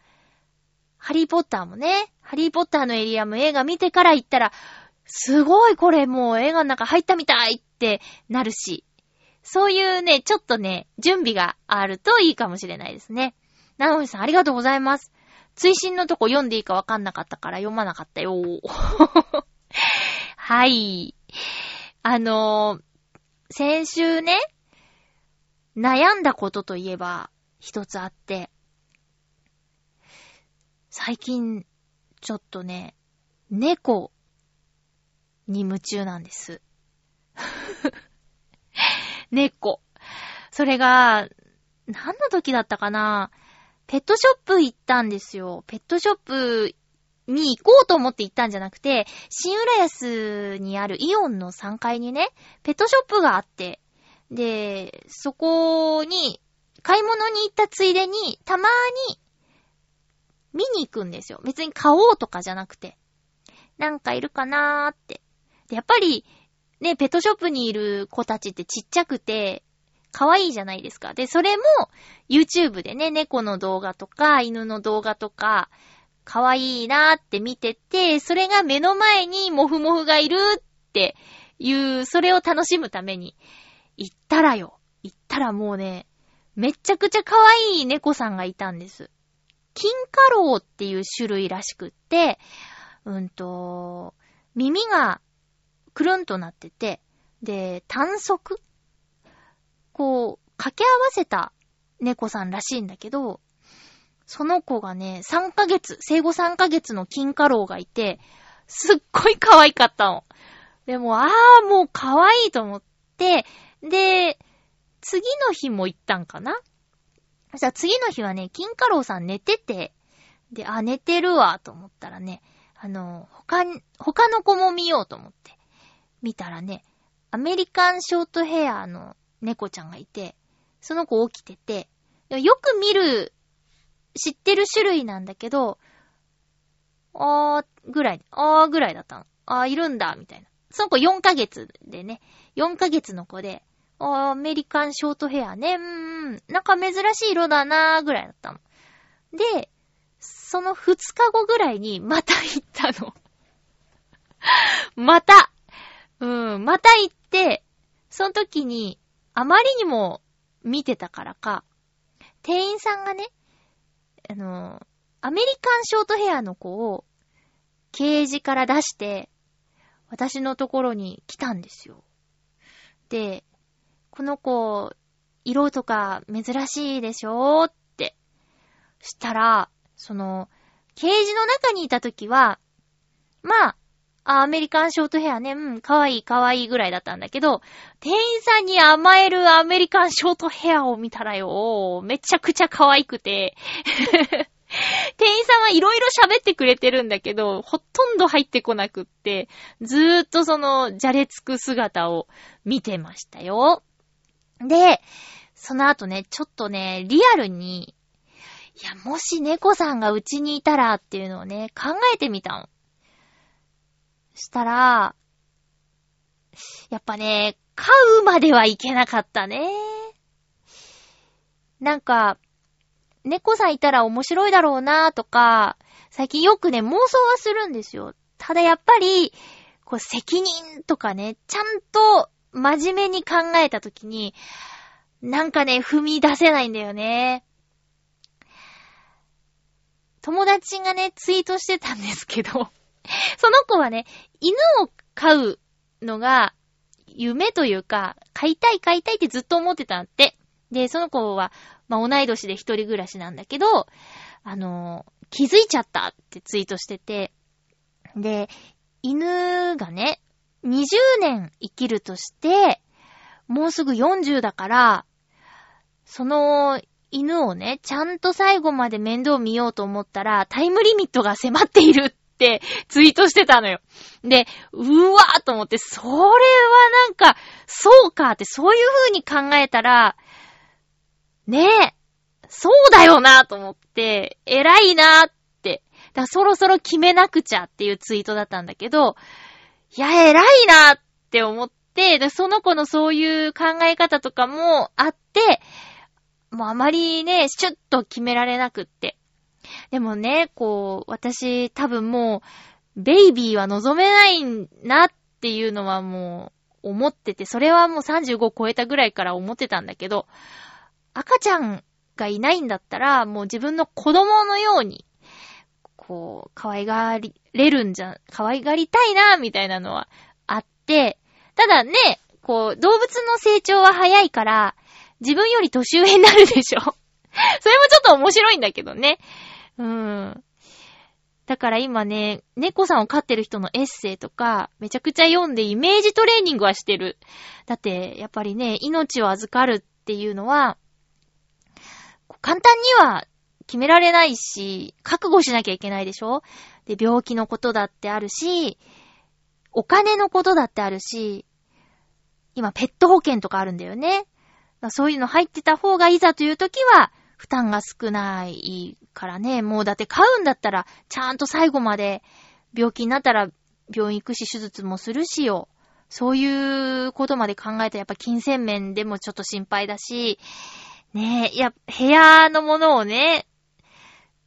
ハリーポッターもね、ハリーポッターのエリアも映画見てから行ったら、すごいこれもう映画の中入ったみたいってなるし、そういうね、ちょっとね、準備があるといいかもしれないですね。なのみさんありがとうございます。追伸のとこ読んでいいかわかんなかったから読まなかったよ。はい。あのー先週ね、悩んだことといえば一つあって、最近、ちょっとね、猫に夢中なんです。猫。それが、何の時だったかな？ペットショップ行ったんですよ。ペットショップに行こうと思って行ったんじゃなくて、新浦安にあるイオンの3階にね、ペットショップがあって、で、そこに買い物に行ったついでに、たまに見に行くんですよ。別に買おうとかじゃなくて。なんかいるかなーって。で、やっぱり、ね、ペットショップにいる子たちってちっちゃくて、可愛いじゃないですか。で、それも、YouTube でね、猫の動画とか、犬の動画とか、可愛いなーって見てて、それが目の前にモフモフがいるっていう、それを楽しむために、行ったらよ。行ったらもうね、めちゃくちゃ可愛い猫さんがいたんです。金カロウっていう種類らしくって、うんと、耳がくるんとなってて、で、短足。こう、掛け合わせた猫さんらしいんだけど、その子がね、3ヶ月、生後3ヶ月の金カロウがいて、すっごい可愛かったの。でも、あーもう可愛いと思って、で、次の日も行ったんかな。そしたら次の日はね、金カロウさん寝てて、で、あ、寝てるわ、と思ったらね、あの、他に、他の子も見ようと思って、見たらね、アメリカンショートヘアの猫ちゃんがいて、その子起きてて、よく見る、知ってる種類なんだけど、あー、ぐらい、あーぐらいだったの。あー、いるんだ、みたいな。その子4ヶ月でね、4ヶ月の子で、あー、アメリカンショートヘアね、うーん、なんか珍しい色だなーぐらいだったの。で、その2日後ぐらいにまた行ったの。また、うん、また行って、その時に、あまりにも見てたからか、店員さんがね、あの、アメリカンショートヘアの子を、ケージから出して、私のところに来たんですよ。で、この子、色とか珍しいでしょって。したら、その、ケージの中にいたときは、まあ、あアメリカンショートヘアね、うん、かわいいかわいいぐらいだったんだけど、店員さんに甘えるアメリカンショートヘアを見たらよ、めちゃくちゃ可愛くて、店員さんはいろいろ喋ってくれてるんだけど、ほとんど入ってこなくって、ずーっとその、じゃれつく姿を見てましたよ。で、その後ね、ちょっとね、リアルに、いや、もし猫さんがうちにいたらっていうのをね、考えてみたの。したら、やっぱね、飼うまではいけなかったね。なんか、猫さんいたら面白いだろうなとか、最近よくね、妄想はするんですよ。ただやっぱり、こう、責任とかね、ちゃんと真面目に考えたときに、なんかね、踏み出せないんだよね。友達がね、ツイートしてたんですけど、その子はね、犬を飼うのが夢というか、飼いたい飼いたいってずっと思ってたって。で、その子は、まあ、同い年で一人暮らしなんだけど、あのー気づいちゃったってツイートしてて、で、犬がね、20年生きるとして、もうすぐ40だから、その犬をね、ちゃんと最後まで面倒見ようと思ったら、タイムリミットが迫っているってツイートしてたのよ。で、うわーと思って、それはなんか、そうかって、そういう風に考えたら、ねえ、そうだよなと思って、偉いなって。だそろそろ決めなくちゃっていうツイートだったんだけど、いや、偉いなって思って、でその子のそういう考え方とかもあって、もうあまりね、シュッと決められなくって。でもね、こう、私多分もう、ベイビーは望めないなっていうのはもう思ってて、それはもう35超えたぐらいから思ってたんだけど、赤ちゃんがいないんだったら、もう自分の子供のように、こう、可愛がれるんじゃ、可愛がりたいな、みたいなのはあって、ただね、こう、動物の成長は早いから、自分より年上になるでしょ それもちょっと面白いんだけどね。うん。だから今ね、猫さんを飼ってる人のエッセイとか、めちゃくちゃ読んでイメージトレーニングはしてる。だって、やっぱりね、命を預かるっていうのは、簡単には決められないし、覚悟しなきゃいけないでしょ？で、病気のことだってあるし、お金のことだってあるし、今ペット保険とかあるんだよね。そういうの入ってた方がいざという時は、負担が少ないからね。もうだって買うんだったら、ちゃんと最後まで病気になったら病院行くし手術もするしよ。そういうことまで考えたらやっぱ金銭面でもちょっと心配だし、ねえ、いや、部屋のものをね、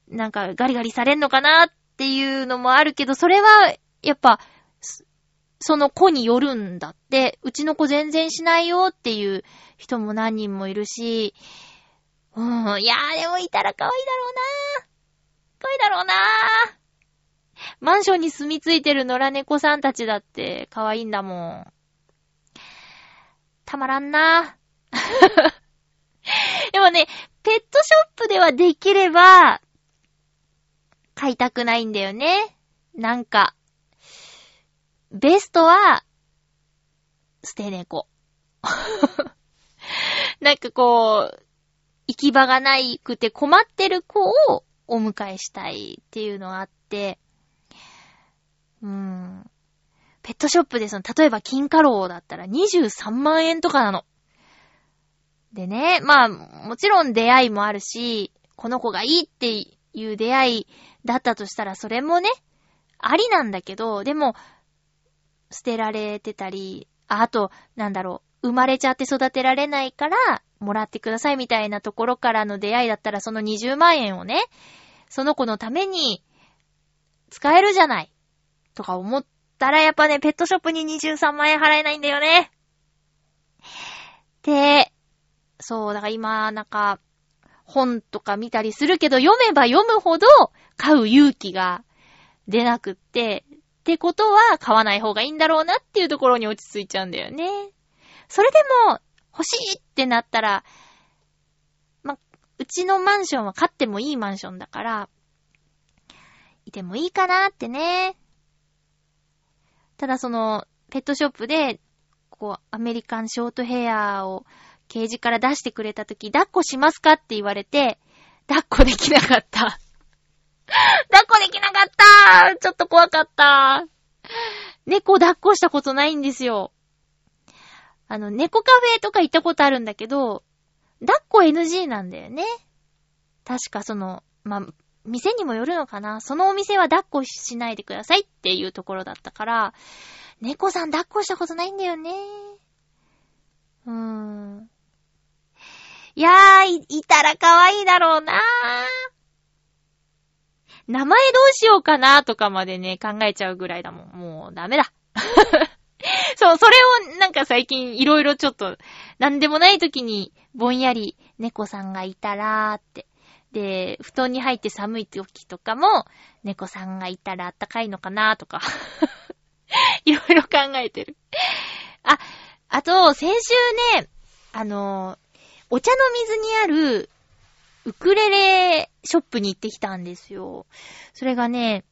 なんかガリガリされんのかなっていうのもあるけど、それは、やっぱ、その子によるんだって、うちの子全然しないよっていう人も何人もいるし、うん、いやーでもいたら可愛いだろうな可愛いだろうなマンションに住み着いてる野良猫さんたちだって可愛いんだもん。たまらんな でもね、ペットショップではできれば、飼いたくないんだよね。なんか、ベストは、捨て猫。なんかこう、行き場がないくて困ってる子をお迎えしたいっていうのがあって、うん。ペットショップでその、例えば金貨ローだったら23万円とかなの。でね、まあ、もちろん出会いもあるし、この子がいいっていう出会いだったとしたら、それもね、ありなんだけど、でも、捨てられてたり、あと、なんだろう、生まれちゃって育てられないから、もらってくださいみたいなところからの出会いだったら、その20万円をね、その子のために、使えるじゃない。とか思ったら、やっぱね、ペットショップに23万円払えないんだよね。で、そう、だから今、なんか、本とか見たりするけど、読めば読むほど買う勇気が出なくって、ってことは買わない方がいいんだろうなっていうところに落ち着いちゃうんだよね。それでも、欲しいってなったら、ま、うちのマンションは買ってもいいマンションだから、いてもいいかなってね。ただその、ペットショップで、こう、アメリカンショートヘアをケージから出してくれたとき、抱っこしますかって言われて、抱っこできなかった。抱っこできなかったちょっと怖かった。猫抱っこしたことないんですよ。あの、猫カフェとか行ったことあるんだけど、抱っこ NG なんだよね。確かその、ま店にもよるのかなそのお店は抱っこしないでくださいっていうところだったから、猫さん抱っこしたことないんだよね。うーん。いやー、い、いたら可愛いだろうなー。名前どうしようかなとかまでね、考えちゃうぐらいだもん。もうダメだ。そう、それをなんか最近いろいろちょっと、なんでもない時にぼんやり猫さんがいたらーって。で、布団に入って寒い時とかも、猫さんがいたらあったかいのかなーとか。いろいろ考えてる。あ、あと、先週ね、あのお茶の水にある、ウクレレショップに行ってきたんですよ。それがね、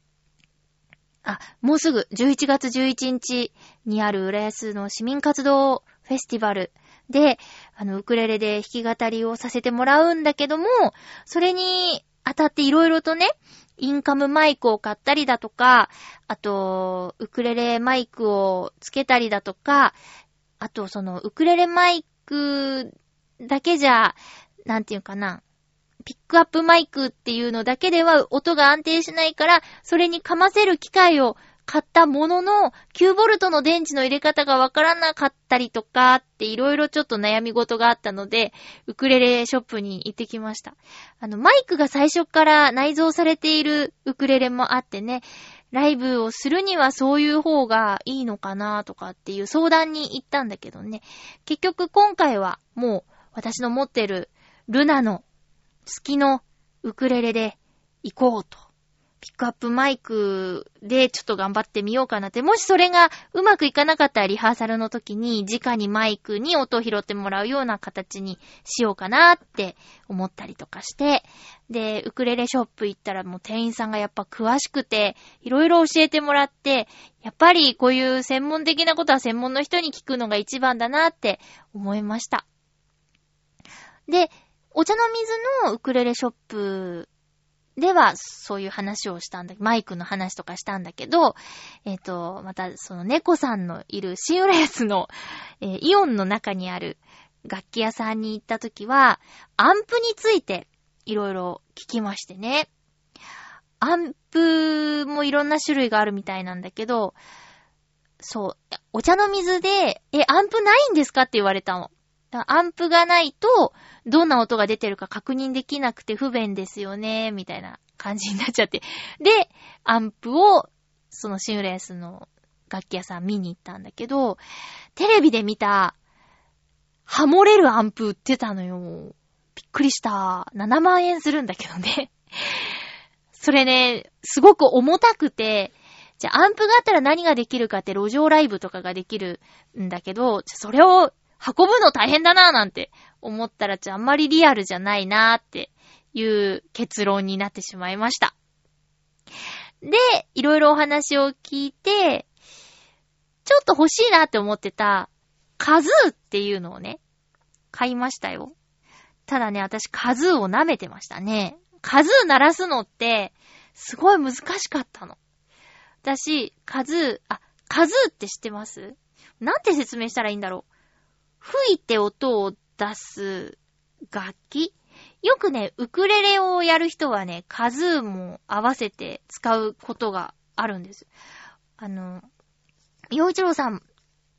あ、もうすぐ11月11日にある浦安の市民活動フェスティバルで、あの、ウクレレで弾き語りをさせてもらうんだけども、それに当たっていろいろとね、インカムマイクを買ったりだとか、あと、ウクレレマイクをつけたりだとか、あと、その、ウクレレマイクだけじゃ、なんていうかな、ピックアップマイクっていうのだけでは音が安定しないから、それにかませる機械を買ったものの、9ボルトの電池の入れ方がわからなかったりとかっていろいろちょっと悩み事があったので、ウクレレショップに行ってきました。あの、マイクが最初から内蔵されているウクレレもあってね、ライブをするにはそういう方がいいのかなとかっていう相談に行ったんだけどね。結局今回はもう私の持ってるルナのきのウクレレで行こうと。ピックアップマイクでちょっと頑張ってみようかなって。もしそれがうまくいかなかったらリハーサルの時に直にマイクに音を拾ってもらうような形にしようかなって思ったりとかして。で、ウクレレショップ行ったらもう店員さんがやっぱ詳しくて、いろいろ教えてもらって、やっぱりこういう専門的なことは専門の人に聞くのが一番だなって思いました。で、茶の水のウクレレショップでは、そういう話をしたんだ、マイクの話とかしたんだけど、えっ、ー、と、また、その猫さんのいるシンレースの、えー、イオンの中にある楽器屋さんに行った時は、アンプについていろいろ聞きましてね。アンプもいろんな種類があるみたいなんだけど、そう、お茶の水で、え、アンプないんですかって言われたの。アンプがないと、どんな音が出てるか確認できなくて不便ですよね、みたいな感じになっちゃって。で、アンプを、そのシングレースの楽器屋さん見に行ったんだけど、テレビで見た、ハモれるアンプ売ってたのよ。びっくりした。7万円するんだけどね。それね、すごく重たくて、じゃあアンプがあったら何ができるかって路上ライブとかができるんだけど、それを運ぶの大変だなぁなんて思ったら、ちょ、あんまりリアルじゃないなーっていう結論になってしまいました。で、いろいろお話を聞いて、ちょっと欲しいなって思ってた、カズーっていうのをね、買いましたよ。ただね、私カズーを舐めてましたね。カズー鳴らすのって、すごい難しかったの。私、カズー、あ、カズーって知ってます？なんて説明したらいいんだろう？吹いて音を出す楽器よくね、ウクレレをやる人はね、カズーも合わせて使うことがあるんです。あの、洋一郎さん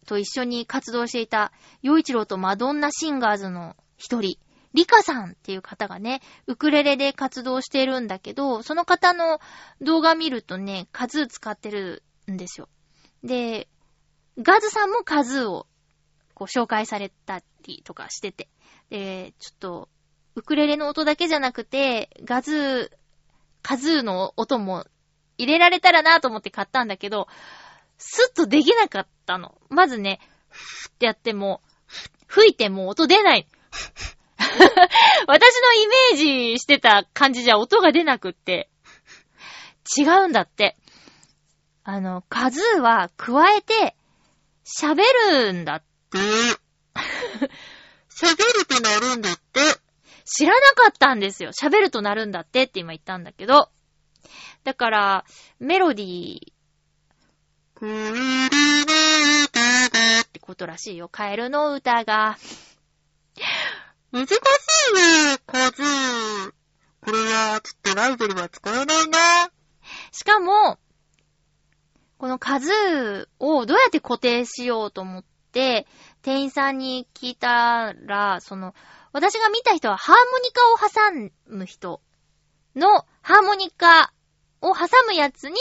と一緒に活動していた、洋一郎とマドンナシンガーズの一人、リカさんっていう方がね、ウクレレで活動してるんだけど、その方の動画見るとね、カズー使ってるんですよ。で、ガズさんもカズーをこう紹介されたりとかしてて。で、ちょっと、ウクレレの音だけじゃなくて、ガズー、カズーの音も入れられたらなと思って買ったんだけど、スッとできなかったの。まずね、ふってやっても、吹いても音出ない。私のイメージしてた感じじゃ音が出なくって、違うんだって。あの、カズーは加えて喋るんだっ、喋るとなるんだって。知らなかったんですよ。喋るとなるんだってって今言ったんだけど。だから、メロディー、ってことらしいよ。カエルの歌が。難しいね、カズー。これは、ちょっとライブルは使えないな。しかも、このカズーをどうやって固定しようと思って、店員さんに聞いたら、その、私が見た人はハーモニカを挟む人のハーモニカを挟むやつに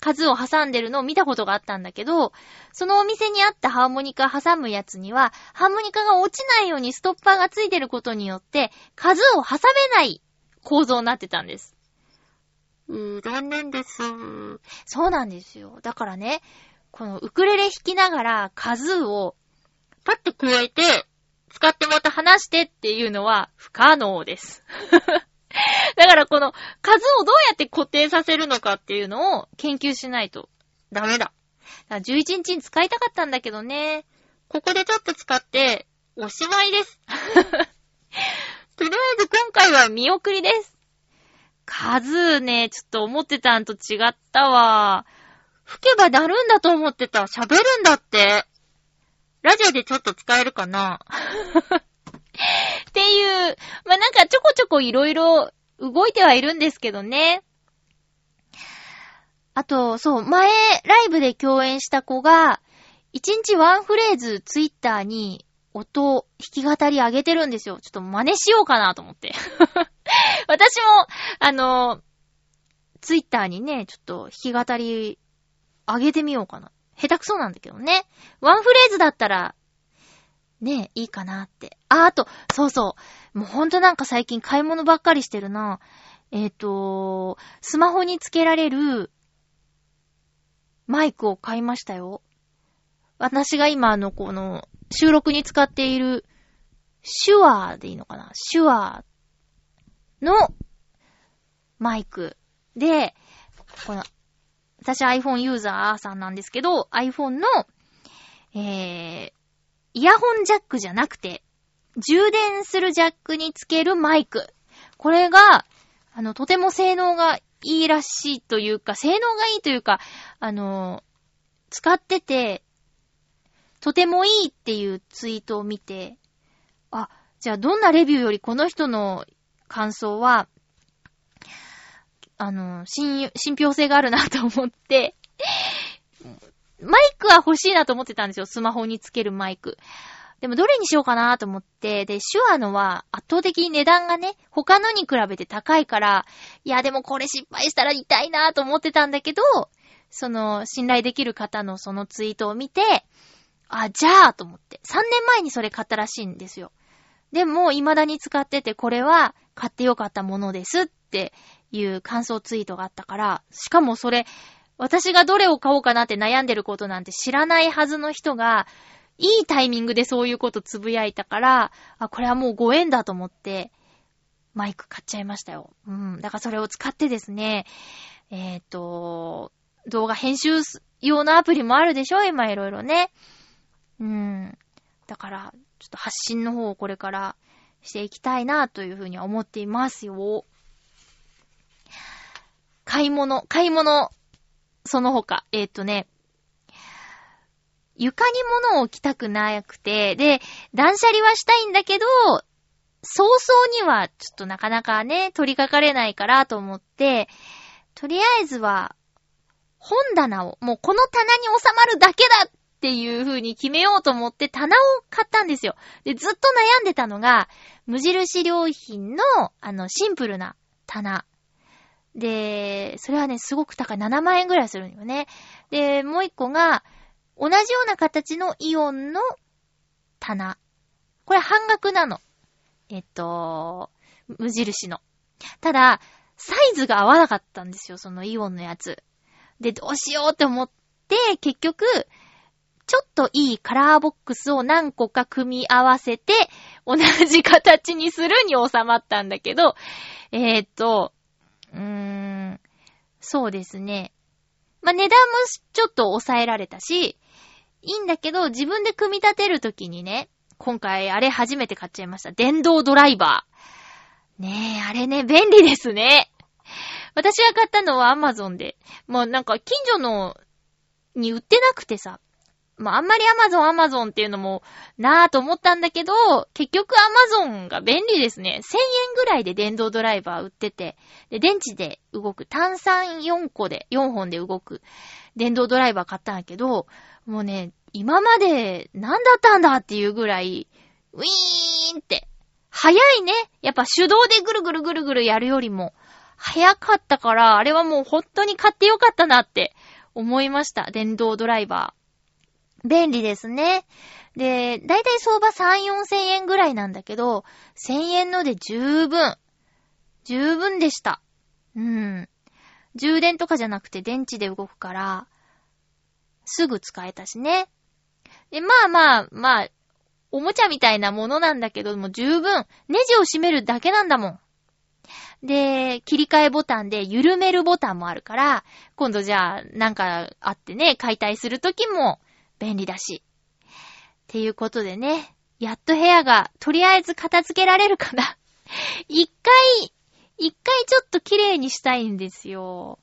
数を挟んでるのを見たことがあったんだけど、そのお店にあったハーモニカ挟むやつには、ハーモニカが落ちないようにストッパーがついてることによって、数を挟めない構造になってたんです。うー、残念です。そうなんですよ。だからね、このウクレレ弾きながら数をパッと加えて、使ってまた話してっていうのは不可能です。だからこの数をどうやって固定させるのかっていうのを研究しないとダメだ。だ11日に使いたかったんだけどね。ここでちょっと使っておしまいです。とりあえず今回は見送りです。数ね、ちょっと思ってたんと違ったわ。吹けばなるんだと思ってた。喋るんだって。ラジオでちょっと使えるかな？っていう、まあ、なんかちょこちょこいろいろ動いてはいるんですけどね。あと、そう、前、ライブで共演した子が、一日ワンフレーズツイッターに音、弾き語り上げてるんですよ。ちょっと真似しようかなと思って。私も、あの、ツイッターにね、ちょっと弾き語り上げてみようかな。下手くそなんだけどね。ワンフレーズだったら、ねえ、いいかなって。あ、あと、そうそう。もうほんとなんか最近買い物ばっかりしてるな。えっ、と、スマホにつけられるマイクを買いましたよ。私が今あの、この、収録に使っている、シュアーでいいのかな？シュアーのマイクで、この、私 iPhone ユーザーさんなんですけど、iPhone の、えー、イヤホンジャックじゃなくて、充電するジャックにつけるマイク。これが、あの、とても性能がいいらしいというか、性能がいいというか、あの、使ってて、とてもいいっていうツイートを見て、あ、じゃあどんなレビューよりこの人の感想は、あの、信、信憑性があるなと思って、マイクは欲しいなと思ってたんですよ。スマホにつけるマイク。でもどれにしようかなと思って、で、シュアのは圧倒的に値段がね、他のに比べて高いから、いやでもこれ失敗したら痛いなと思ってたんだけど、その、信頼できる方のそのツイートを見て、あ、じゃあと思って。3年前にそれ買ったらしいんですよ。でも、未だに使ってて、これは買ってよかったものですっていう感想ツイートがあったから、しかもそれ、私がどれを買おうかなって悩んでることなんて知らないはずの人が、いいタイミングでそういうことつぶやいたから、あ、これはもうご縁だと思って、マイク買っちゃいましたよ。うん。だからそれを使ってですね、えっ、と、動画編集用のアプリもあるでしょ今いろいろね。うん。だから、ちょっと発信の方をこれからしていきたいなというふうに思っていますよ。買い物、買い物、その他、えっ、とね、床に物を置きたくなくて、で、断捨離はしたいんだけど、早々にはちょっとなかなかね、取り掛かれないからと思って、とりあえずは、本棚を、もうこの棚に収まるだけだっていう風に決めようと思って棚を買ったんですよ。で、ずっと悩んでたのが、無印良品の、あの、シンプルな棚。で、それはね、すごく高い。7万円ぐらいするんよね。で、もう一個が、同じような形のイオンの棚。これ半額なの。えっと、無印の。ただ、サイズが合わなかったんですよ、そのイオンのやつ。で、どうしようって思って、結局、ちょっといいカラーボックスを何個か組み合わせて、同じ形にするに収まったんだけど、えー、っと、うーん、そうですね。まあ、値段もちょっと抑えられたし、いいんだけど、自分で組み立てるときにね、今回あれ初めて買っちゃいました。電動ドライバー。ねえ、あれね、便利ですね。私が買ったのは Amazon で。もうなんか近所のに売ってなくてさ。まああんまり Amazon Amazon っていうのもなぁと思ったんだけど、結局 Amazon が便利ですね。1000円ぐらいで電動ドライバー売ってて、で、電池で動く、炭酸4個で、4本で動く電動ドライバー買ったんだけど、もうね、今まで何だったんだっていうぐらい、ウィーンって、早いね。やっぱ手動でぐるぐるぐるぐるやるよりも、早かったから、あれはもう本当に買ってよかったなって思いました。電動ドライバー。便利ですね。で、だいたい相場3、4千円ぐらいなんだけど、1000円ので十分。十分でした。うん。充電とかじゃなくて電池で動くから、すぐ使えたしね。で、まあまあ、まあ、おもちゃみたいなものなんだけども十分、ネジを閉めるだけなんだもん。で、切り替えボタンで緩めるボタンもあるから、今度じゃあ、なんかあってね、解体するときも便利だし。っていうことでね、やっと部屋がとりあえず片付けられるかな。一回、一回ちょっと綺麗にしたいんですよ。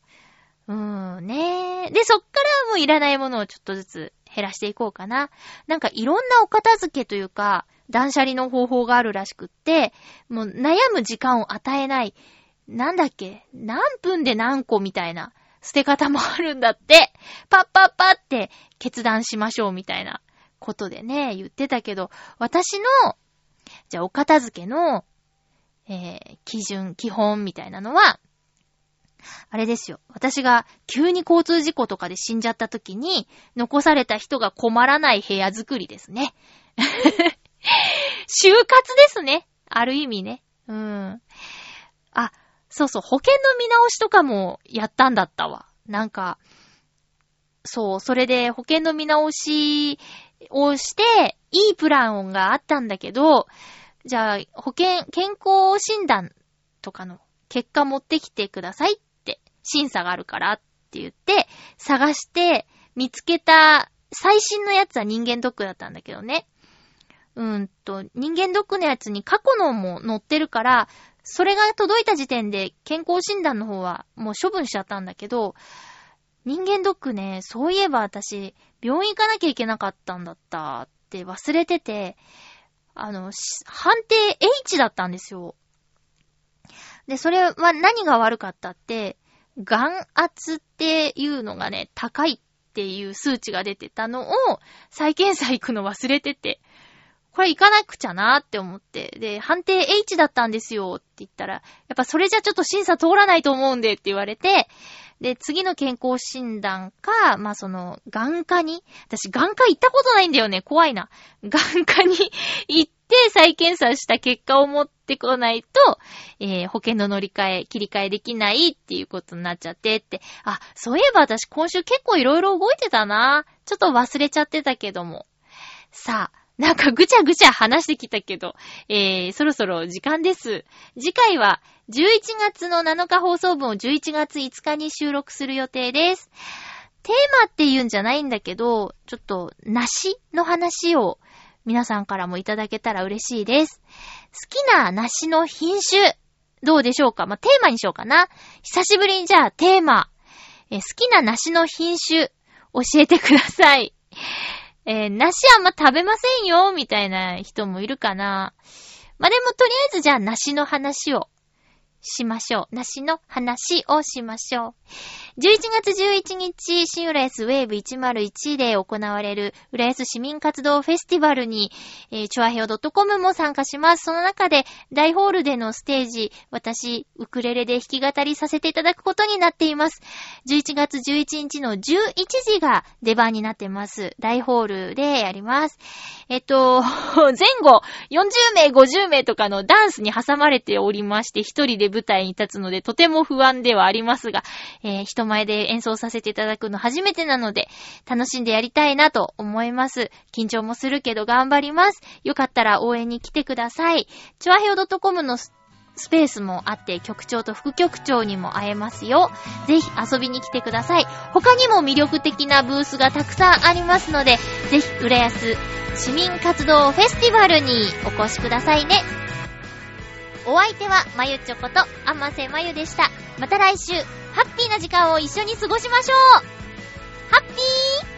うーん、ねで、そっからもういらないものをちょっとずつ減らしていこうかな。なんかいろんなお片付けというか、断捨離の方法があるらしくって、もう悩む時間を与えない。なんだっけ？何分で何個みたいな。捨て方もあるんだって。パッパッパって決断しましょうみたいなことでね、言ってたけど、私の、じゃあお片付けの、えー、基準、基本みたいなのは、あれですよ。私が急に交通事故とかで死んじゃった時に、残された人が困らない部屋作りですね。就活ですね。ある意味ね。うん。あ、そうそう、保険の見直しとかもやったんだったわ。なんか、そう、それで保険の見直しをして、いいプランがあったんだけど、じゃあ、保険、健康診断とかの結果持ってきてくださいって、審査があるからって言って、探して、見つけた最新のやつは人間ドックだったんだけどね。うんと、人間ドックのやつに過去のも載ってるから、それが届いた時点で健康診断の方はもう処分しちゃったんだけど、人間ドックね、そういえば私、病院行かなきゃいけなかったんだったって忘れてて、あの、判定 H だったんですよ。で、それは何が悪かったって、眼圧っていうのがね、高いっていう数値が出てたのを、再検査行くの忘れてて、これ行かなくちゃなーって思って。で、判定 H だったんですよって言ったら、やっぱそれじゃちょっと審査通らないと思うんでって言われて、で、次の健康診断か、まあ、その、眼科に、私眼科行ったことないんだよね。怖いな。眼科に 行って再検査した結果を持ってこないと、えー、保険の乗り換え、切り替えできないっていうことになっちゃってって。あ、そういえば私今週結構いろいろ動いてたな。ちょっと忘れちゃってたけども。さあ、なんかぐちゃぐちゃ話してきたけど、えー、そろそろ時間です。次回は11月の7日放送分を11月5日に収録する予定です。テーマって言うんじゃないんだけど、ちょっと梨の話を皆さんからもいただけたら嬉しいです。好きな梨の品種、どうでしょうか？まあ、テーマにしようかな。久しぶりにじゃあテーマ、え好きな梨の品種、教えてください。えー、梨あんま食べませんよ、みたいな人もいるかな。まあ、でもとりあえずじゃあ梨の話をしましょう。梨の話をしましょう。11月11日、新浦安ウェーブ101で行われる浦安市民活動フェスティバルに、えー、チョアヘオ .com も参加します。その中で大ホールでのステージ、私、ウクレレで弾き語りさせていただくことになっています。11月11日の11時が出番になってます。大ホールでやります。えっと、前後40名、50名とかのダンスに挟まれておりまして、一人で舞台に立つのでとても不安ではありますが、えー人前で演奏させていただくの初めてなので、楽しんでやりたいなと思います。緊張もするけど頑張ります。よかったら応援に来てください。チュアヘオ .com のスペースもあって、局長と副局長にも会えますよ。ぜひ遊びに来てください。他にも魅力的なブースがたくさんありますので、ぜひ、浦安市民活動フェスティバルにお越しくださいね。お相手は、まゆちょこと、あませまゆでした。また来週、ハッピーな時間を一緒に過ごしましょうハッピー